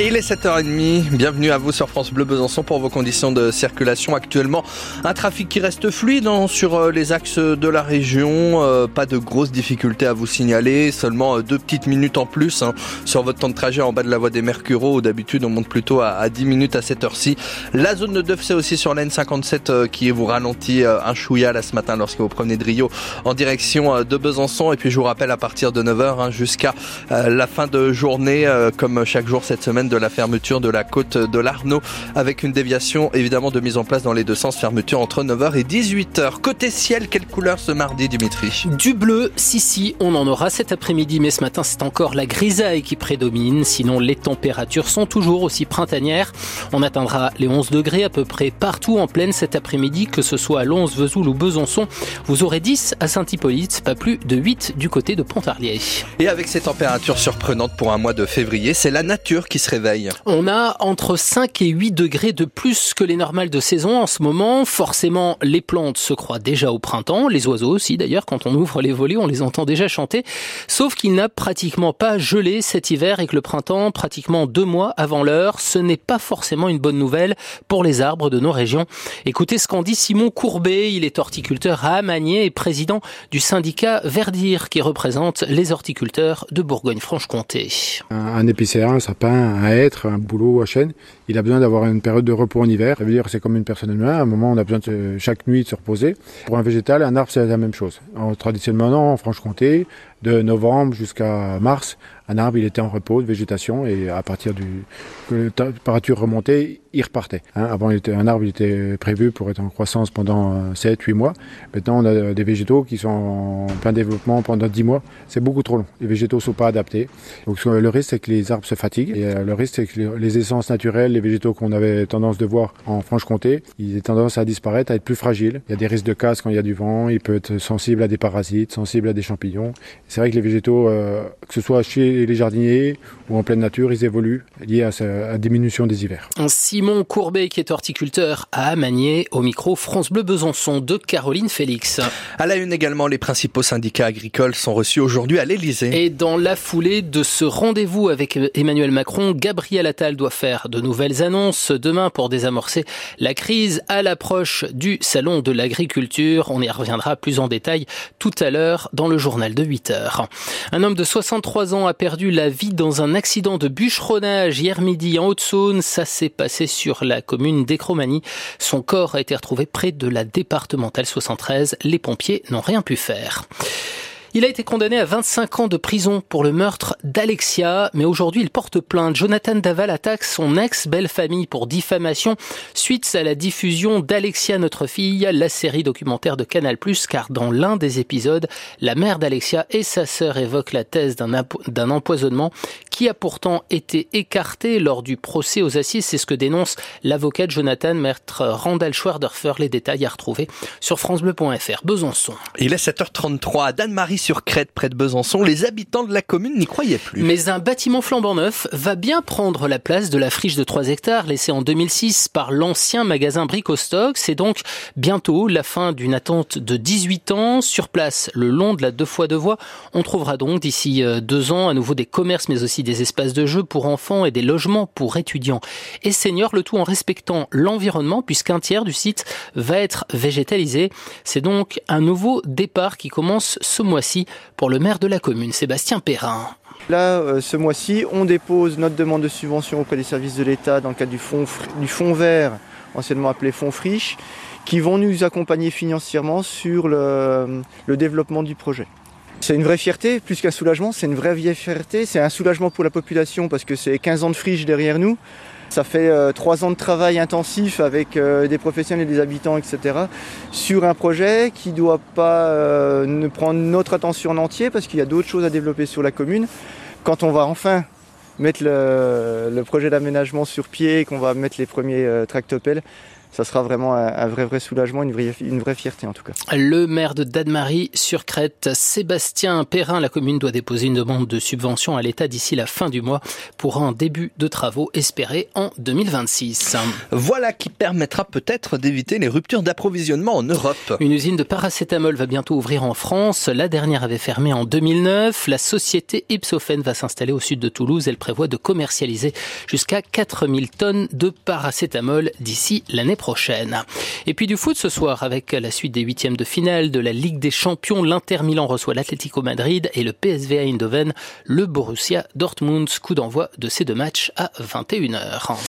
Il est 7h30, bienvenue à vous sur France Bleu Besançon pour vos conditions de circulation actuellement. Un trafic qui reste fluide hein, sur euh, les axes de la région, euh, pas de grosses difficultés à vous signaler, seulement euh, deux petites minutes en plus hein, sur votre temps de trajet en bas de la voie des Mercureaux, où d'habitude on monte plutôt à, 10 minutes à cette heure-ci. La zone de Deuf c'est aussi sur la N57 qui vous ralentit un chouïa là ce matin lorsque vous prenez de Rio en direction de Besançon. Et puis je vous rappelle à partir de 9h hein, jusqu'à la fin de journée, comme chaque jour cette semaine, de la fermeture de la côte de l'Arnaud avec une déviation évidemment de mise en place dans les deux sens, fermeture entre 9h et 18h. Côté ciel, quelle couleur ce mardi Dimitri? Du bleu, si si, on en aura cet après-midi, mais ce matin c'est encore la grisaille qui prédomine, sinon les températures sont toujours aussi printanières. On atteindra les 11 degrés à peu près partout en pleine cet après-midi, que ce soit à Lons, Vesoul ou Besançon. Vous aurez 10 à Saint-Hippolyte, pas plus de 8 du côté de Pontarlier. Et avec ces températures surprenantes pour un mois de février, c'est la nature qui se réveille. On a entre 5 et 8 degrés de plus que les normales de saison en ce moment. Forcément, les plantes se croient déjà au printemps, les oiseaux aussi d'ailleurs, quand on ouvre les volets, on les entend déjà chanter. Sauf qu'il n'a pratiquement pas gelé cet hiver et que le printemps, pratiquement deux mois avant l'heure, ce n'est pas forcément une bonne nouvelle pour les arbres de nos régions. Écoutez ce qu'en dit Simon Courbet, il est horticulteur à Amagné et président du syndicat Verdir qui représente les horticulteurs de Bourgogne-Franche-Comté. Un épicéa, un sapin, un être, un boulot à chaîne, il a besoin d'avoir une période de repos en hiver. Ça veut dire c'est comme une personne humaine. À un moment, on a besoin chaque nuit de se reposer. Pour un végétal, un arbre, c'est la même chose. En, traditionnellement, en Franche-Comté, de novembre jusqu'à mars, un arbre, il était en repos de végétation et à partir du que la température remontait, il repartait. Hein, avant, un arbre il était prévu pour être en croissance pendant 7-8 euh, mois. Maintenant, on a des végétaux qui sont en plein développement pendant 10 mois. C'est beaucoup trop long. Les végétaux ne sont pas adaptés. Donc, le risque, c'est que les arbres se fatiguent. Et euh, le risque, c'est que les essences naturelles, les végétaux qu'on avait tendance de voir en Franche-Comté, ils ont tendance à disparaître, à être plus fragiles. Il y a des risques de casse quand il y a du vent. Il peut être sensible à des parasites, sensible à des champignons. C'est vrai que les végétaux, euh, que ce soit chez les jardiniers ou en pleine nature, ils évoluent liés à la diminution des hivers. Simon Courbet, qui est horticulteur à Amagné, au micro France Bleu Besançon de Caroline Félix. À la une également, les principaux syndicats agricoles sont reçus aujourd'hui à l'Elysée. Et dans la foulée de ce rendez-vous avec Emmanuel Macron, Gabriel Attal doit faire de nouvelles annonces demain pour désamorcer la crise à l'approche du salon de l'agriculture. On y reviendra plus en détail tout à l'heure dans le journal de 8 heures. Un homme de 63 ans a perdu la vie dans un accident de bûcheronnage hier midi en Haute-Saône. Ça s'est passé sur la commune d'Ecromanie. Son corps a été retrouvé près de la départementale 73. Les pompiers n'ont rien pu faire. Il a été condamné à 25 ans de prison pour le meurtre d'Alexia, mais aujourd'hui il porte plainte. Jonathan Daval attaque son ex-belle-famille pour diffamation suite à la diffusion d'Alexia notre fille, la série documentaire de Canal+, car dans l'un des épisodes, la mère d'Alexia et sa sœur évoquent la thèse d'un empoisonnement qui a pourtant été écarté lors du procès aux assises. C'est ce que dénonce l'avocat de Jonathan, maître Randall Schwerdorfer. Les détails à retrouver sur francebleu.fr. Besançon. Il est 7h33 à Dan-Marie sur Crète, près de Besançon, les habitants de la commune n'y croyaient plus. Mais un bâtiment flambant neuf va bien prendre la place de la friche de 3 hectares laissée en 2006 par l'ancien magasin Bricostock. C'est donc bientôt la fin d'une attente de 18 ans. Sur place, le long de la deux fois deux voies, on trouvera donc d'ici euh, deux ans à nouveau des commerces mais aussi des espaces de jeux pour enfants et des logements pour étudiants et seniors, le tout en respectant l'environnement puisqu'un tiers du site va être végétalisé. C'est donc un nouveau départ qui commence ce mois-ci pour le maire de la commune, Sébastien Perrin. Là, euh, ce mois-ci, on dépose notre demande de subvention auprès des services de l'État dans le cadre du fonds, vert, anciennement appelé fonds friche, qui vont nous accompagner financièrement sur le développement du projet. C'est une vraie fierté, plus qu'un soulagement, c'est une vraie vieille fierté, c'est un soulagement pour la population parce que c'est 15 ans de friche derrière nous. Ça fait euh, trois ans de travail intensif avec euh, des professionnels et des habitants, etc. sur un projet qui ne doit pas euh, prendre notre attention en entier parce qu'il y a d'autres choses à développer sur la commune. Quand on va enfin mettre le, projet d'aménagement sur pied qu'on va mettre les premiers tractopelles, ça sera vraiment un, vrai vrai soulagement, une vraie, une vraie fierté en tout cas. Le maire de Dademarie sur Crète, Sébastien Perrin, la commune doit déposer une demande de subvention à l'État d'ici la fin du mois pour un début de travaux espéré en 2026. Voilà qui permettra peut-être d'éviter les ruptures d'approvisionnement en Europe. Une usine de paracétamol va bientôt ouvrir en France. La dernière avait fermé en 2009. La société Ipsophène va s'installer au sud de Toulouse. Elle prévoit de commercialiser jusqu'à 4000 tonnes de paracétamol d'ici l'année prochaine. Et puis du foot ce soir avec la suite des huitièmes de finale de la Ligue des Champions. L'Inter Milan reçoit l'Atlético Madrid et le PSV Eindhoven le Borussia Dortmund. Coup d'envoi de ces deux matchs à 21h.